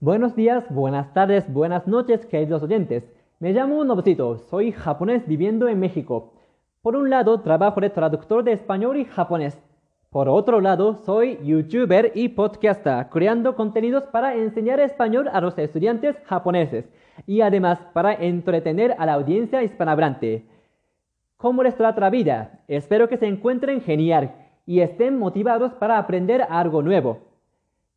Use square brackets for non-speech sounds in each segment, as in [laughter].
Buenos días, buenas tardes, buenas noches, queridos oyentes. Me llamo Nobusito, soy japonés viviendo en México. Por un lado, trabajo de traductor de español y japonés. Por otro lado, soy youtuber y podcaster, creando contenidos para enseñar español a los estudiantes japoneses y además para entretener a la audiencia hispanohablante. ¿Cómo les trata la vida? Espero que se encuentren genial y estén motivados para aprender algo nuevo.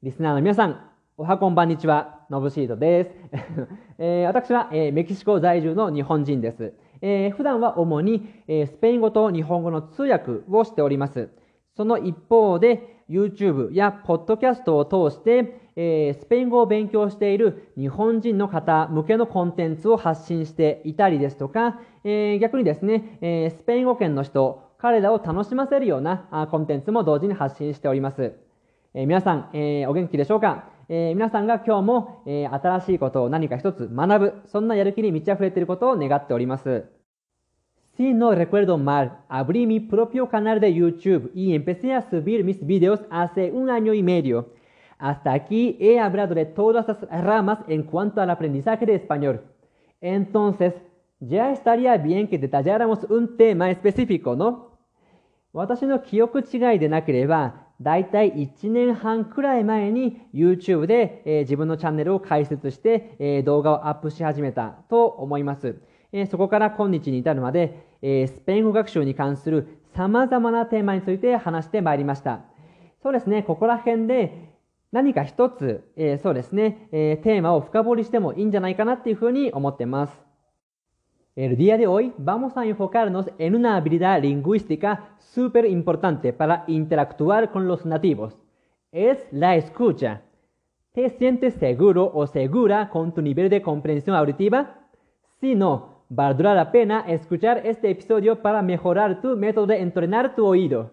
リスナーの皆さん、 おはこんばんにちは、のぶしーとです。[laughs] えー、私は、えー、メキシコ在住の日本人です。えー、普段は主に、えー、スペイン語と日本語の通訳をしております。その一方で、YouTube やポッドキャストを通して、えー、スペイン語を勉強している日本人の方向けのコンテンツを発信していたりですとか、えー、逆にですね、えー、スペイン語圏の人、彼らを楽しませるようなコンテンツも同時に発信しております。え皆さん、えお元気でしょうか、え皆さんが今日も、え新しいことを何か一つ学ぶ、そんなやる気に満ち溢れていることを願っております。Si no recuerdo mal, abrí mi propio canal de YouTube y empecé a subir mis videos hace un año y medio. Hasta aquí he hablado de todas las ramas en cuanto al aprendizaje de español. Entonces, ya estaría bien que detalláramos un tema específico, ¿no? 私の記憶違いでなければ、だいたい1年半くらい前に YouTube で、えー、自分のチャンネルを開設して、えー、動画をアップし始めたと思います。えー、そこから今日に至るまで、えスペイン語学習に関する様々なテーマについて話してまいりました。そうですね、ここら辺で何か一つ、えそうですね、えテーマを深掘りしてもいいんじゃないかなっていうふうに思ってます。El día de hoy vamos a enfocarnos en una habilidad lingüística súper importante para interactuar con los nativos. Es la escucha. ¿Te sientes seguro o segura con tu nivel de comprensión auditiva? Si no, valdrá la pena escuchar este episodio para mejorar tu método de entrenar tu oído.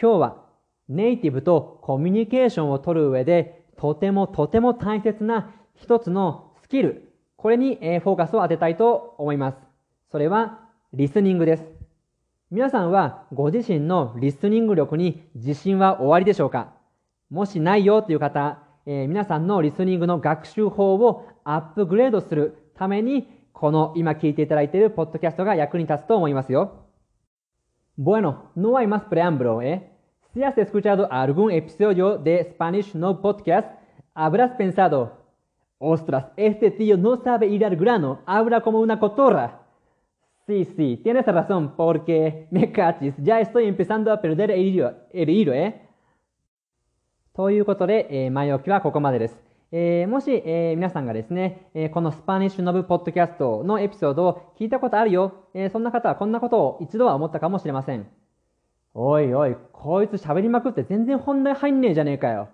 今日はネイティブとコミュニケーションを取る上でとてもとても大切な一つのスキル これに、えフォーカスを当てたいと思います。それは、リスニングです。皆さんはご自身のリスニング力に自信はおありでしょうか？もしないよという方、えー、皆さんのリスニングの学習法をアップグレードするために、この今聞いていただいているポッドキャストが役に立つと思いますよ。Bueno, no hay más preámbulo, ¿eh? Si has escuchado algún episodio de Spanish No Podcast, habrás pensado, Ostras, este tío no sabe ir al grano, habla como una cotorra. Sí, sí, tienes razón, porque me cachis, ya estoy empezando a perder el hilo, el hilo えということで、えー、前置きはここまでです。えー、もし、えー、皆さんがですね、えー、このスパニッシュノブポッドキャストのエピソードを聞いたことあるよ、えー、そんな方はこんなことを一度は思ったかもしれません。おいおい、こいつ喋りまくって全然本題入んねえじゃねえかよ。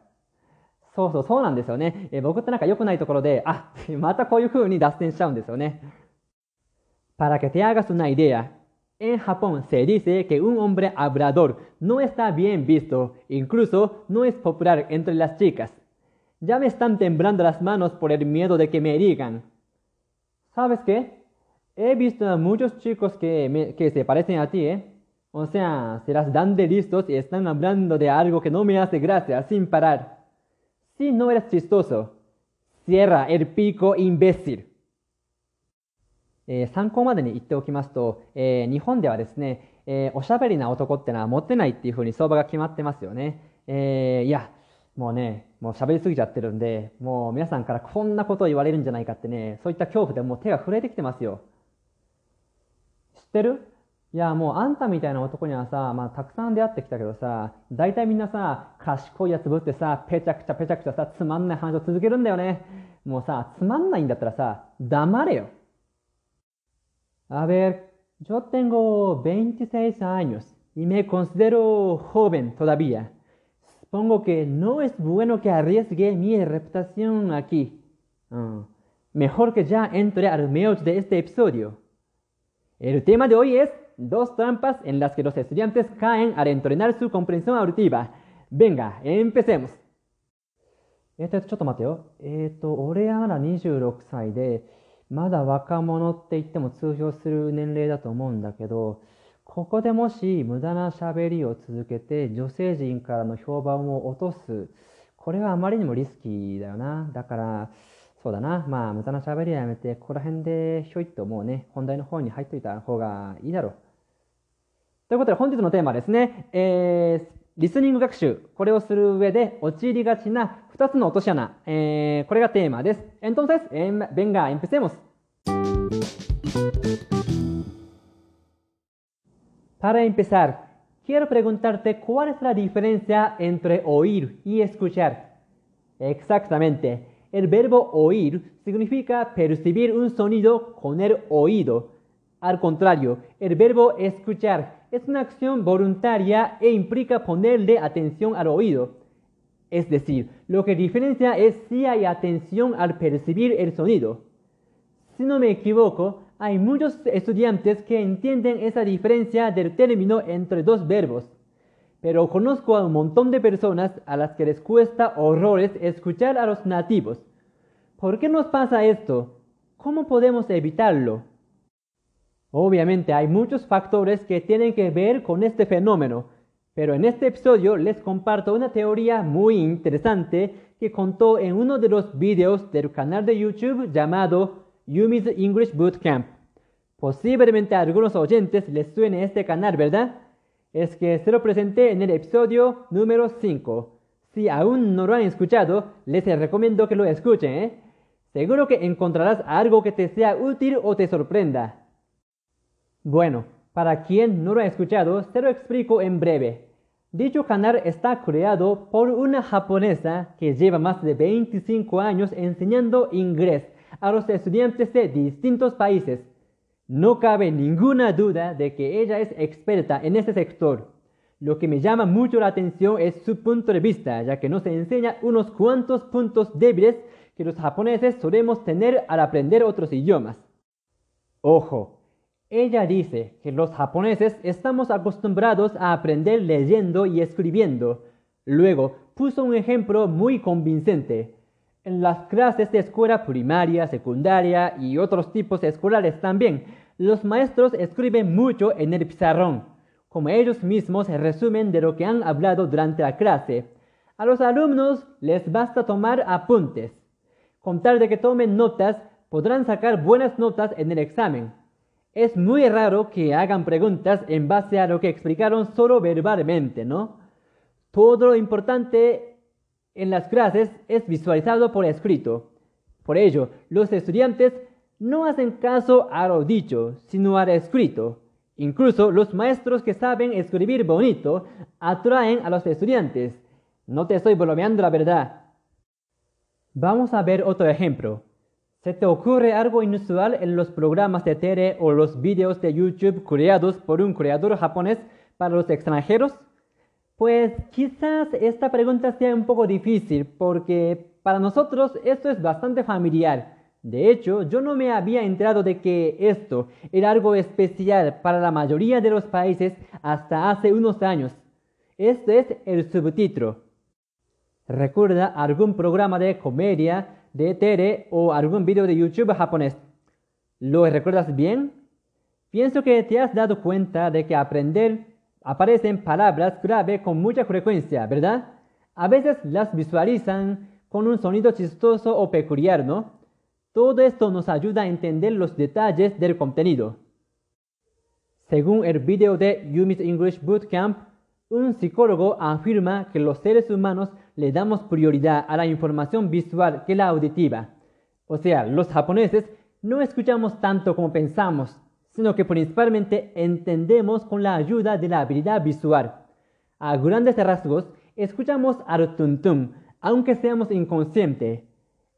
そうそう、そうなんですよね。え僕ってなんか良くないところで、あ、またこういう風に脱線しちゃうんですよね。Para que [laughs] te hagas una idea, en Japón se dice que un hombre hablador no está bien visto, incluso no es popular entre las chicas. Ya me están temblando las manos por el miedo de que me digan. ¿Sabes qué? He visto a muchos chicos que, me, que se parecen a ti, ¿eh? O sea, se las dan de listos y están hablando de algo que no me hace gracia sin parar. Si no eres chistoso, cierra el pico imbécil. えー、参考までに言っておきますと、えー、日本ではですね、えー、おしゃべりな男ってのはモテないっていうふうに相場が決まってますよね。え、いや、もうね、もう喋りすぎちゃってるんで、もう皆さんからこんなことを言われるんじゃないかってね、そういった恐怖でもう手が震えてきてますよ。知ってるいや、もうあんたみたいな男にはさ、まあたくさん出会ってきたけどさ、大体みんなさ、賢いやつぶってさ、ぺちゃくちゃぺちゃくちゃさ、つまんない話を続けるんだよね。もうさ、つまんないんだったらさ、黙れよ。A ver, yo tengo 26 años y me considero joven todavía. Supongo que no es bueno que arriesgue mi reputación aquí. Uh, mejor que ya entre al meollo de este episodio. El tema de hoy es dos trampas en las que los estudiantes caen al entrenar su comprensión auditiva. Venga, empecemos. えっと、ちょっと待ってよ。えっと、俺はまだ26歳で、まだ若者って言っても通用する年齢だと思うんだけど、ここでもし無駄な喋りを続けて女性陣からの評判を落とすこれはあまりにもリスキーだよな。だから、そうだな。まあ、無駄な喋りはやめて、ここら辺でひょいっともうね、本題の方に入っといた方がいいだろう。ということで、本日のテーマですね。えー、リスニング学習。これをする上で陥りがちな2つの落とし穴。えー、これがテーマです。Entonces, venga, empecemos. Para empezar, quiero preguntarte cuál es la diferencia entre oír y escuchar. Exactamente. El verbo oír significa percibir un sonido con el oído. Al contrario, el verbo escuchar es una acción voluntaria e implica ponerle atención al oído. Es decir, lo que diferencia es si hay atención al percibir el sonido. Si no me equivoco, hay muchos estudiantes que entienden esa diferencia del término entre dos verbos. Pero conozco a un montón de personas a las que les cuesta horrores escuchar a los nativos. ¿Por qué nos pasa esto? ¿Cómo podemos evitarlo? Obviamente hay muchos factores que tienen que ver con este fenómeno, pero en este episodio les comparto una teoría muy interesante que contó en uno de los videos del canal de YouTube llamado Yumi's English Bootcamp. Posiblemente a algunos oyentes les suene este canal, ¿verdad? Es que se lo presenté en el episodio número 5. Si aún no lo han escuchado, les recomiendo que lo escuchen, ¿eh? Seguro que encontrarás algo que te sea útil o te sorprenda. Bueno, para quien no lo ha escuchado, se lo explico en breve. Dicho canal está creado por una japonesa que lleva más de 25 años enseñando inglés a los estudiantes de distintos países. No cabe ninguna duda de que ella es experta en ese sector. Lo que me llama mucho la atención es su punto de vista, ya que nos enseña unos cuantos puntos débiles que los japoneses solemos tener al aprender otros idiomas. Ojo, ella dice que los japoneses estamos acostumbrados a aprender leyendo y escribiendo. Luego puso un ejemplo muy convincente. En las clases de escuela primaria, secundaria y otros tipos escolares también, los maestros escriben mucho en el pizarrón, como ellos mismos resumen de lo que han hablado durante la clase. A los alumnos les basta tomar apuntes. Con tal de que tomen notas, podrán sacar buenas notas en el examen. Es muy raro que hagan preguntas en base a lo que explicaron solo verbalmente, ¿no? Todo lo importante en las clases es visualizado por escrito. Por ello, los estudiantes no hacen caso a lo dicho, sino a lo escrito. Incluso los maestros que saben escribir bonito atraen a los estudiantes. No te estoy bromeando la verdad. Vamos a ver otro ejemplo. ¿Se te ocurre algo inusual en los programas de tele o los videos de YouTube creados por un creador japonés para los extranjeros? Pues quizás esta pregunta sea un poco difícil porque para nosotros esto es bastante familiar. De hecho, yo no me había enterado de que esto era algo especial para la mayoría de los países hasta hace unos años. Este es el subtítulo. ¿Recuerda algún programa de comedia de Tere o algún video de YouTube japonés. ¿Lo recuerdas bien? Pienso que te has dado cuenta de que aprender aparecen palabras clave con mucha frecuencia, ¿verdad? A veces las visualizan con un sonido chistoso o peculiar, ¿no? Todo esto nos ayuda a entender los detalles del contenido. Según el video de Yumi's English Bootcamp, un psicólogo afirma que los seres humanos le damos prioridad a la información visual que la auditiva. O sea, los japoneses no escuchamos tanto como pensamos, sino que principalmente entendemos con la ayuda de la habilidad visual. A grandes rasgos, escuchamos al tuntum, aunque seamos inconscientes.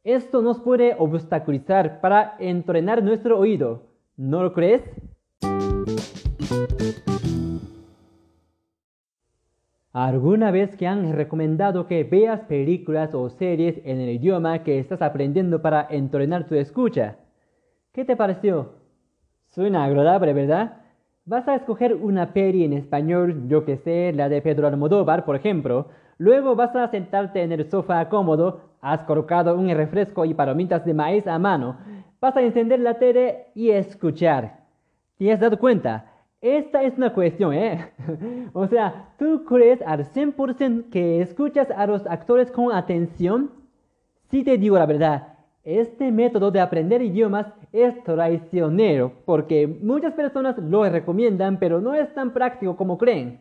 Esto nos puede obstaculizar para entrenar nuestro oído. ¿No lo crees? ¿Alguna vez que han recomendado que veas películas o series en el idioma que estás aprendiendo para entrenar tu escucha? ¿Qué te pareció? Suena agradable, ¿verdad? Vas a escoger una peli en español, yo que sé, la de Pedro Almodóvar, por ejemplo. Luego vas a sentarte en el sofá cómodo, has colocado un refresco y palomitas de maíz a mano. Vas a encender la tele y escuchar. ¿Te has dado cuenta? Esta es una cuestión, ¿eh? [laughs] o sea, ¿tú crees al 100% que escuchas a los actores con atención? Si te digo la verdad, este método de aprender idiomas es traicionero porque muchas personas lo recomiendan pero no es tan práctico como creen.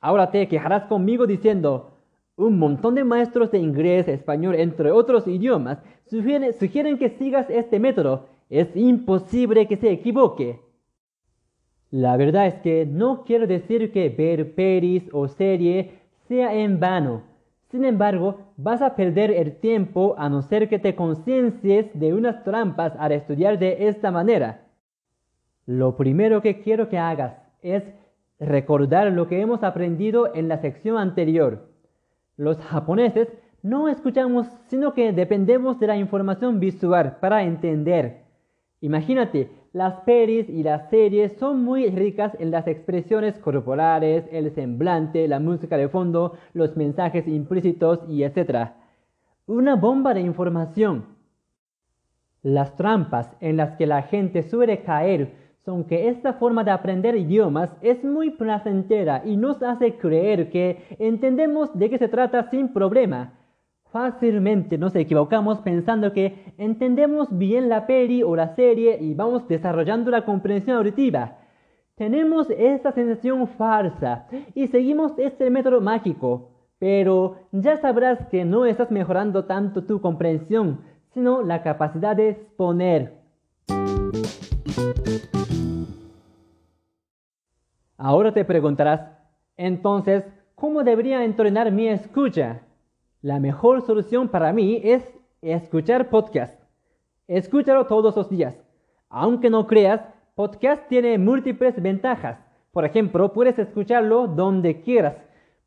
Ahora te quejarás conmigo diciendo, un montón de maestros de inglés, español, entre otros idiomas, sugieren, que sigas este método. Es imposible que se equivoque. La verdad es que no quiero decir que ver peris o serie sea en vano. Sin embargo, vas a perder el tiempo a no ser que te conciencies de unas trampas al estudiar de esta manera. Lo primero que quiero que hagas es recordar lo que hemos aprendido en la sección anterior. Los japoneses no escuchamos, sino que dependemos de la información visual para entender. Imagínate, las pelis y las series son muy ricas en las expresiones corporales, el semblante, la música de fondo, los mensajes implícitos y etc. Una bomba de información. Las trampas en las que la gente suele caer son que esta forma de aprender idiomas es muy placentera y nos hace creer que entendemos de qué se trata sin problema. Fácilmente nos equivocamos pensando que entendemos bien la peli o la serie y vamos desarrollando la comprensión auditiva. Tenemos esa sensación falsa y seguimos este método mágico, pero ya sabrás que no estás mejorando tanto tu comprensión, sino la capacidad de exponer. Ahora te preguntarás, entonces, ¿cómo debería entrenar mi escucha? La mejor solución para mí es escuchar podcast. Escúchalo todos los días. Aunque no creas, podcast tiene múltiples ventajas. Por ejemplo, puedes escucharlo donde quieras.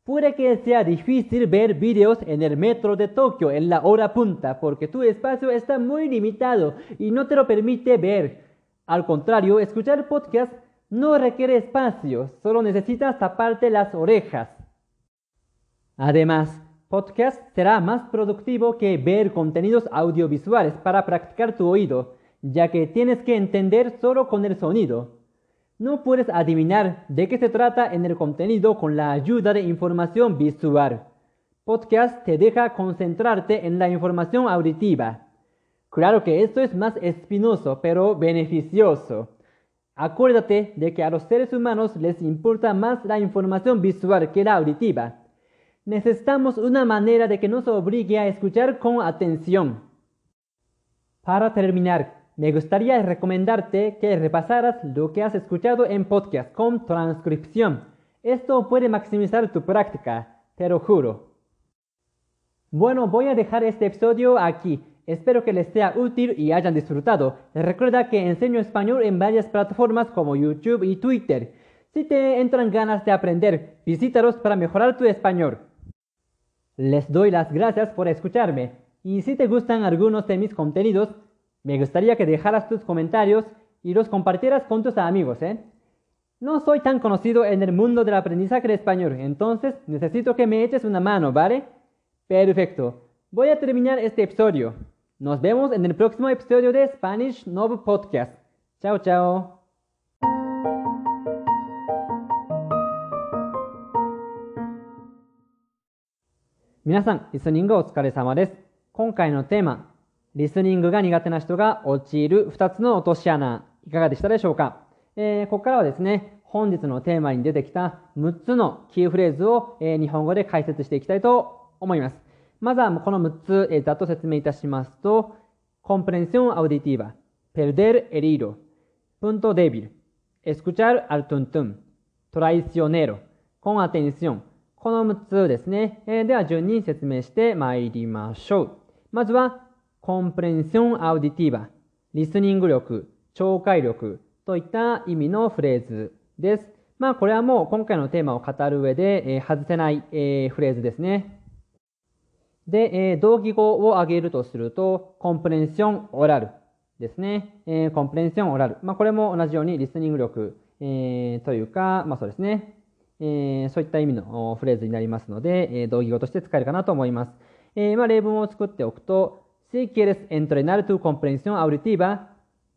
Puede que sea difícil ver vídeos en el metro de Tokio en la hora punta porque tu espacio está muy limitado y no te lo permite ver. Al contrario, escuchar podcast no requiere espacio, solo necesitas taparte las orejas. Además, podcast será más productivo que ver contenidos audiovisuales para practicar tu oído, ya que tienes que entender solo con el sonido. No puedes adivinar de qué se trata en el contenido con la ayuda de información visual. Podcast te deja concentrarte en la información auditiva. Claro que esto es más espinoso, pero beneficioso. Acuérdate de que a los seres humanos les importa más la información visual que la auditiva necesitamos una manera de que nos obligue a escuchar con atención. Para terminar, me gustaría recomendarte que repasaras lo que has escuchado en podcast con transcripción. Esto puede maximizar tu práctica, te lo juro. Bueno, voy a dejar este episodio aquí. Espero que les sea útil y hayan disfrutado. Recuerda que enseño español en varias plataformas como YouTube y Twitter. Si te entran ganas de aprender, visítalos para mejorar tu español. Les doy las gracias por escucharme y si te gustan algunos de mis contenidos, me gustaría que dejaras tus comentarios y los compartieras con tus amigos, ¿eh? No soy tan conocido en el mundo del aprendizaje español, entonces necesito que me eches una mano, ¿vale? Perfecto. Voy a terminar este episodio. Nos vemos en el próximo episodio de Spanish Novel Podcast. Chao, chao. 皆さん、リスニングお疲れ様です。今回のテーマ、リスニングが苦手な人が陥る2つの落とし穴、いかがでしたでしょうか、えー、ここからはですね、本日のテーマに出てきた6つのキーフレーズを、えー、日本語で解説していきたいと思います。まずはこの6つ、えー、ざっと説明いたしますと、comprensión auditiva, perder el hilo, punto débil, escuchar al tuntún, traicionero, con atención, この6つですね。えー、では順に説明して参りましょう。まずは、コンプレンションアウディティバ、リスニング力、聴解力といった意味のフレーズです。まあこれはもう今回のテーマを語る上で、えー、外せない、えー、フレーズですね。で、えー、同義語を挙げるとすると、コンプレンションオラルですね。えー、コンプレンションオラル。まあこれも同じようにリスニング力、えー、というか、まあそうですね。えー、そういった意味のフレーズになりますので、えー、同義語として使えるかなと思います。えー、まあ、例文を作っておくと、Si quieres entrenar tu comprensión auditiva,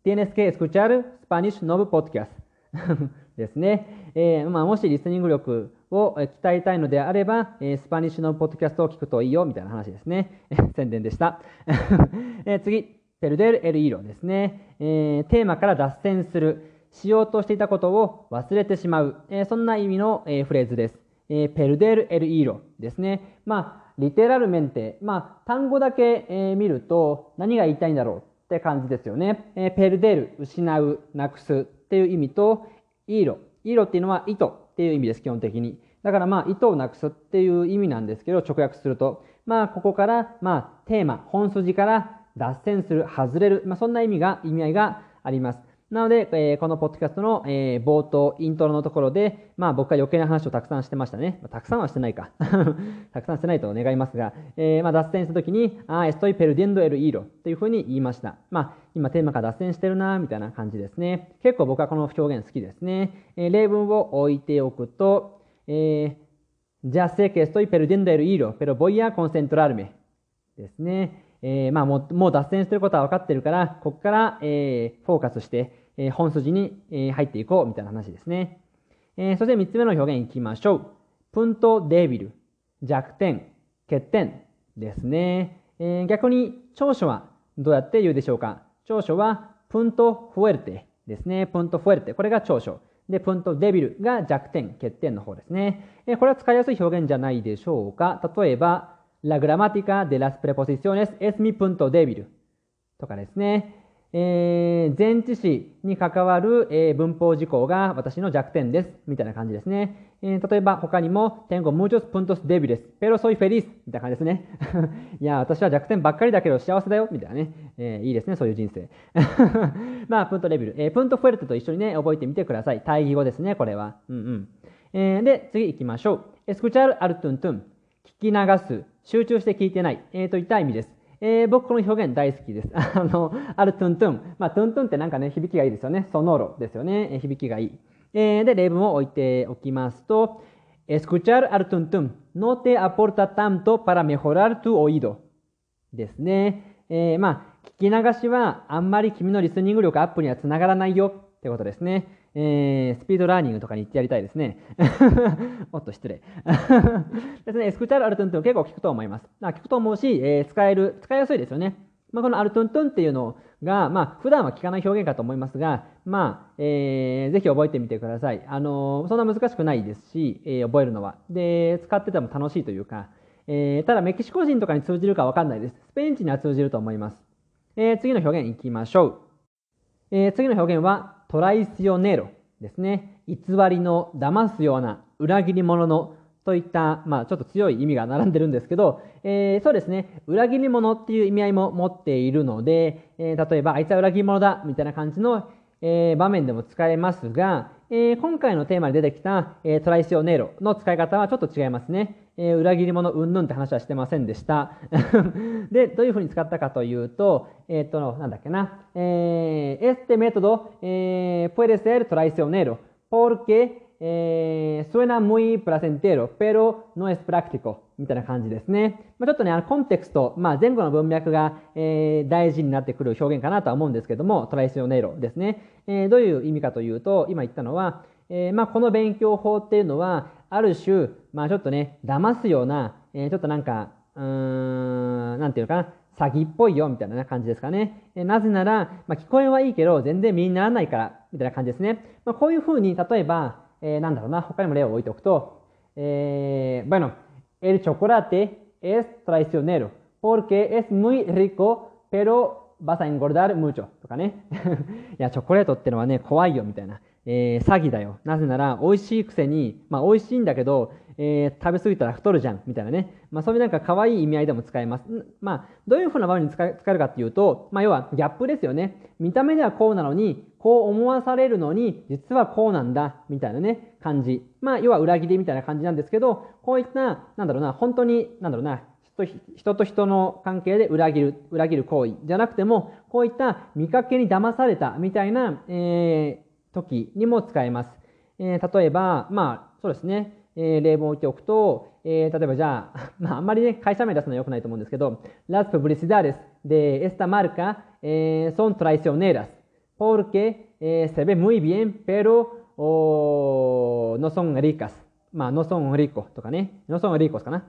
tienes que escuchar Spanish Nov Podcast. [laughs] ですね。えー、まあ、もしリスニング力を鍛えたいのであれば、えー、 Spanish のポッドキャストを聞くといいよみたいな話ですね。[laughs] 宣伝でした。[laughs] えー、次、 perder el hilo ですね、えー。テーマから脱線する。しようとしていたことを忘れてしまう。えー、そんな意味の、えー、フレーズです。えー、 perder el hilo ですね。まあ、 literalmente。まあ、単語だけ、え、見ると何が言いたいんだろうって感じですよね。え、ペルデル、失う、なくすっていう意味と、イーロ。イーロっていうのは糸っていう意味です、基本的に。だからまあ、糸をなくすっていう意味なんですけど、直訳すると。まあ、ここから、まあ、テーマ、本筋から脱線する、外れる。まあ、そんな意味が、意味合いがあります。なので、えー、このポッドキャストの、えー、冒頭、イントロのところで、まあ僕が余計な話をたくさんしてましたね。まあ、たくさんはしてないか。[laughs] たくさんしてないと願いますが、えー、まあ脱線したときに、あ、エストイペルデンドエルイーロというふうに言いました。まあ今テーマから脱線してるな、みたいな感じですね。結構僕はこの表現好きですね。えー、例文を置いておくと、えー、ya sé que estoy perdiendo el hilo, pero voy a concentrarme ですね。えー、まあもう、もう脱線してることは分かってるから、ここから、えー、フォーカスして、え、本筋に、え、入っていこうみたいな話ですね。え、そして3つ目の表現いきましょう。プントデビル、弱点、欠点ですね。え、逆に長所はどうやって言うでしょうか？長所はプントフエルテですね。プントフエルテ。これが長所。で、プントデビルが弱点、欠点の方ですね。え、これは使いやすい表現じゃないでしょうか？例えば、La gramática de las preposiciones es mi punto débil とかですね。えー、前置詞に関わる、えー、文法事項が私の弱点です。みたいな感じですね。えー、例えば他にも、tengo muchos puntos débiles, pero soy feliz. みたいな感じですね。[laughs] いや、私は弱点ばっかりだけど幸せだよ。みたいなね。えー、いいですね、そういう人生。[laughs] まあ、プントレビル。えー、プントフェルテと一緒にね、覚えてみてください。対義語ですね、これは。うんうん。えー、で、次行きましょう。escuchar al tuntun。聞き流す。集中して聞いてない。えー、といった意味です。えー、僕この表現大好きです。[laughs] あの、あるトゥントゥン。まあ、トゥントゥンってなんかね、響きがいいですよね。ソノロですよね。えー、響きがいい。えー、で、例文を置いておきますと、escuchar al tuntún no te aporta tanto para mejorar tu oído ですね。えー、まあ、聞き流しはあんまり君のリスニング力アップにはつながらないよってことですね。えー、スピードラーニングとかに行ってやりたいですね。[laughs] おっと、失礼。[laughs] ですね、スクチャルアルトントン結構聞くと思います。聞くと思うし、えー、使える、使いやすいですよね。まあ、このアルトントンっていうのが、まあ、普段は聞かない表現かと思いますが、まあ、えー、ぜひ覚えてみてください。あのー、そんな難しくないですし、えー、覚えるのは。で、使ってても楽しいというか、えー、ただメキシコ人とかに通じるかわかんないです。スペイン人には通じると思います。えー、次の表現いきましょう。えー、次の表現は、トライシオネロですね。偽りの、騙すような、裏切り者の、といった、まあ、ちょっと強い意味が並んでるんですけど、えー、そうですね、裏切り者っていう意味合いも持っているので、えー、例えば、あいつは裏切り者だ、みたいな感じの、えー、場面でも使えますが、えー、今回のテーマに出てきた、えー、トライシオネロの使い方はちょっと違いますね。えー、裏切り者うんぬんって話はしてませんでした。[laughs] で、どういうふうに使ったかというと、えっ、と、なんだっけな。えー、este método、えー、puede ser traicionero porque、えー、suena muy placentero, pero no es práctico みたいな感じですね。まあ、ちょっとね、あのコンテクスト、まあ、前後の文脈が、えー、大事になってくる表現かなとは思うんですけども、トライシオネイロですね。えー、どういう意味かというと、今言ったのは、えー、まあ、この勉強法っていうのは、ある種、まあちょっとね、騙すような、えー、ちょっとなんか、うーん、なんていうのかな、詐欺っぽいよ、みたいな感じですかね。えー、なぜなら、まあ聞こえはいいけど、全然身にならないから、みたいな感じですね。まあこういうふうに、例えば、えー、なんだろうな、他にも例を置いておくと、えー、bueno, el chocolate es traicionero, porque es muy rico, pero vas a engordar mucho とかね。いや、チョコレートってのはね、怖いよ、みたいな。えー、詐欺だよ。なぜなら、美味しいくせに、まあ、美味しいんだけど、えー、食べ過ぎたら太るじゃん、みたいなね。まあ、そういうなんか可愛い意味合いでも使えます。まあ、どういうふうな場面に使えるかっていうと、まあ、要はギャップですよね。見た目ではこうなのに、こう思わされるのに、実はこうなんだ、みたいなね、感じ。まあ、要は裏切りみたいな感じなんですけど、こういった、なんだろうな、本当に、なんだろうな、人と人の関係で裏切る、裏切る行為じゃなくても、こういった見かけに騙されたみたいな、えー、時にも使えます。えー、例えば、まあ、そうですね。えー、例文を置いておくと、えー、例えばじゃあ、[laughs] まあ、あんまりね、会社名出すのは良くないと思うんですけど、las publicidades de esta marca、eh, son traicioneras porque、eh, se ve muy bien, pero oh, no son ricas. まあ、no son ricos とかね。no son ricos かな。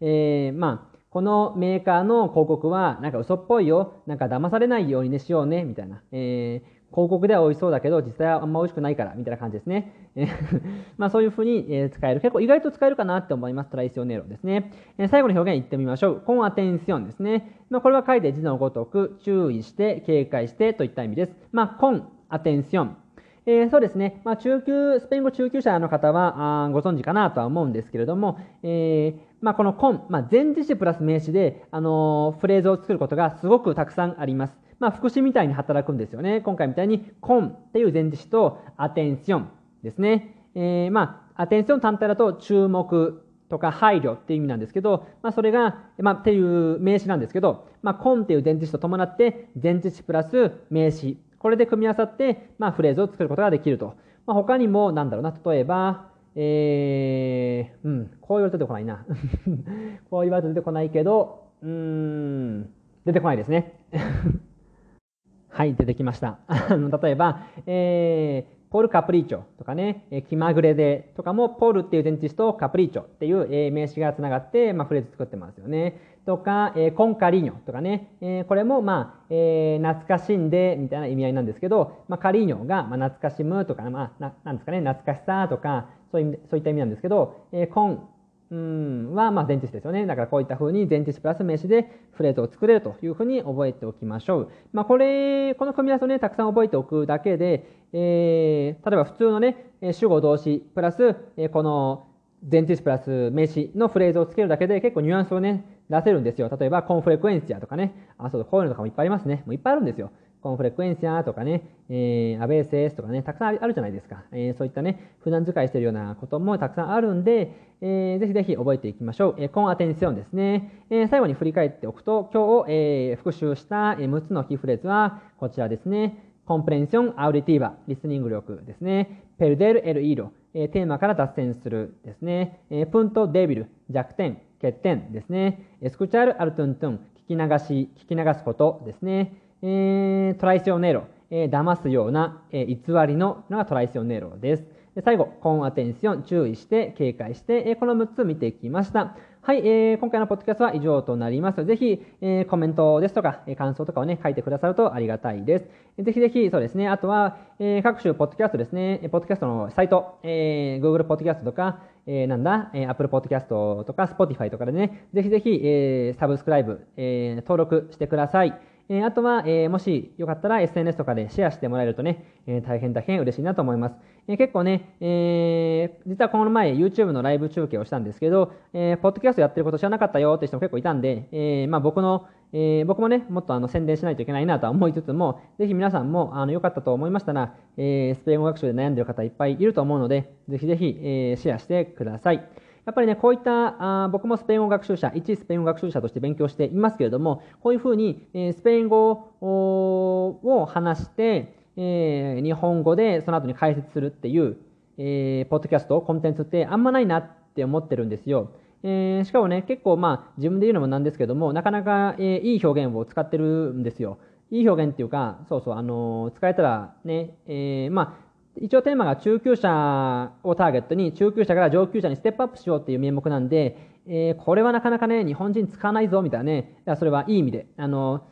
えー、まあ、このメーカーの広告はなんか嘘っぽいよ。なんか騙されないようにねしようね。みたいな。えー広告では美味しそうだけど、実際はあんま美味しくないから、みたいな感じですね。[laughs] まあそういうふうに、え使える。結構意外と使えるかなって思います。トライシオネロですね。え最後の表現言ってみましょう。コンアテンションですね。まあこれは書いて字のごとく、注意して、警戒してといった意味です。まあコン、アテンション。えー、そうですね。まあ、中級、スペイン語中級者の方はあご存知かなとは思うんですけれども、えー、まあ、このコン、まあ、前置詞プラス名詞で、あのー、フレーズを作ることがすごくたくさんあります。まあ、副詞みたいに働くんですよね。今回みたいに、コンっていう前置詞と、アテンションですね。えー、まあ、アテンション単体だと、注目とか配慮っていう意味なんですけど、まあ、それが、まあ、っていう名詞なんですけど、まあ、コンっていう前置詞と伴って、前置詞プラス名詞。これで組み合わさって、まあ、フレーズを作ることができると。まあ、他にも、なんだろうな、例えば、えー、うん、こう言われて出てこないな。[laughs] こう言われて出てこないけど、うん、出てこないですね。はい、出てきました。[laughs] 例えば、えー、ポールカプリーチョとかね、え気まぐれでとかも、ポールっていう前置詞とカプリーチョっていう、え名詞がつながって、まあ、フレーズ作ってますよね。とか、えコンカリーニョとかね、えこれも、まあ、えー、懐かしんでみたいな意味合いなんですけど、まあ、カリーニョが、まあ、懐かしむとか、まあ、ななんですかね、懐かしさとか、そういうそういった意味なんですけど、えー、コンうんは、まあ、前置詞ですよね。だからこういった風に前置詞プラス名詞でフレーズを作れるというふうに覚えておきましょう。まあ、これ、この組み合わせをね、たくさん覚えておくだけで、えー、例えば普通のね、主語動詞プラス、えこの前置詞プラス名詞のフレーズをつけるだけで結構ニュアンスをね、出せるんですよ。例えば、コンフレクエンシアとかね。あ、そうこういうのとかもいっぱいありますね。もういっぱいあるんですよ。コンフレクエンシアとかね、えー、アベーセスとかね、たくさんあるじゃないですか。えー、そういったね、普段使いしているようなこともたくさんあるんで、えー、ぜひぜひ覚えていきましょう。えー、コンアテンションですね。えー、最後に振り返っておくと、今日、えー、復習した6つのキーフレーズはこちらですね。コンプレンション、アウディティーバ、リスニング力ですね。ペルデル、エル、イーロ、えー、テーマから脱線するですね。えー、プント、デビル、弱点、欠点ですね。エスクチャル、アルトゥントゥン、聞き流し、聞き流すことですね。えー、トライシオネロ、えー、騙すような、えー、偽りののがトライシオネロです。で最後、コンアテンション、注意して、警戒して、えー、この6つ見てきました。はい、えー、今回のポッドキャストは以上となります。ぜひ、えー、コメントですとか、えー、感想とかをね、書いてくださるとありがたいです。ぜひぜひ、そうですね、あとは、えー、各種ポッドキャストですね、ポッドキャストのサイト、えー、Google ポッドキャストとか、えー、なんだ、えー、Apple ポッドキャストとか、Spotify とかでね、ぜひぜひ、えー、サブスクライブ、えー、登録してください。えあとは、えもしよかったら SNS とかでシェアしてもらえるとね、え大変大変嬉しいなと思います。え結構ね、え実はこの前 YouTube のライブ中継をしたんですけど、えポッドキャストやってること知らなかったよって人も結構いたんで、えまあ、僕の、え僕もね、もっとあの宣伝しないといけないなとは思いつつも、ぜひ皆さんもあのよかったと思いましたら、えスペイン語学習で悩んでる方いっぱいいると思うので、ぜひぜひ、えシェアしてください。やっぱりね、こういったあ僕もスペイン語学習者、一スペイン語学習者として勉強していますけれども、こういうふうに、え、スペイン語を話して、え、日本語でその後に解説するっていう、えー、ポッドキャスト、コンテンツってあんまないなって思ってるんですよ。えー、しかもね、結構まあ自分で言うのもなんですけども、なかなか、えー、いい表現を使ってるんですよ。いい表現っていうか、そうそう、あのー、使えたらね、え、まあ、一応テーマが中級者をターゲットに中級者から上級者にステップアップしようっていう名目なんで、えー、これはなかなかね、日本人使わないぞみたいなね、それはいい意味で、あの、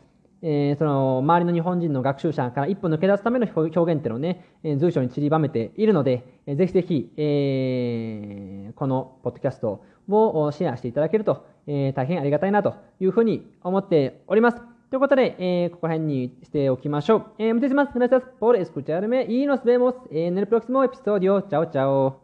えー、その周りの日本人の学習者から一歩抜け出すための表現っていうのをね、えー、随所に散りばめているので、えー、ぜひぜひ、えー、このポッドキャストをシェアしていただけると、えー、大変ありがたいなというふうに思っております。ということで、えー、ここら辺にしておきましょう。えー、お待たせします。グラシアれ。ポール、エスクチャルメ。イーノスベモス。えー、ネルプロキスモエピソードよ。チャオチャオ。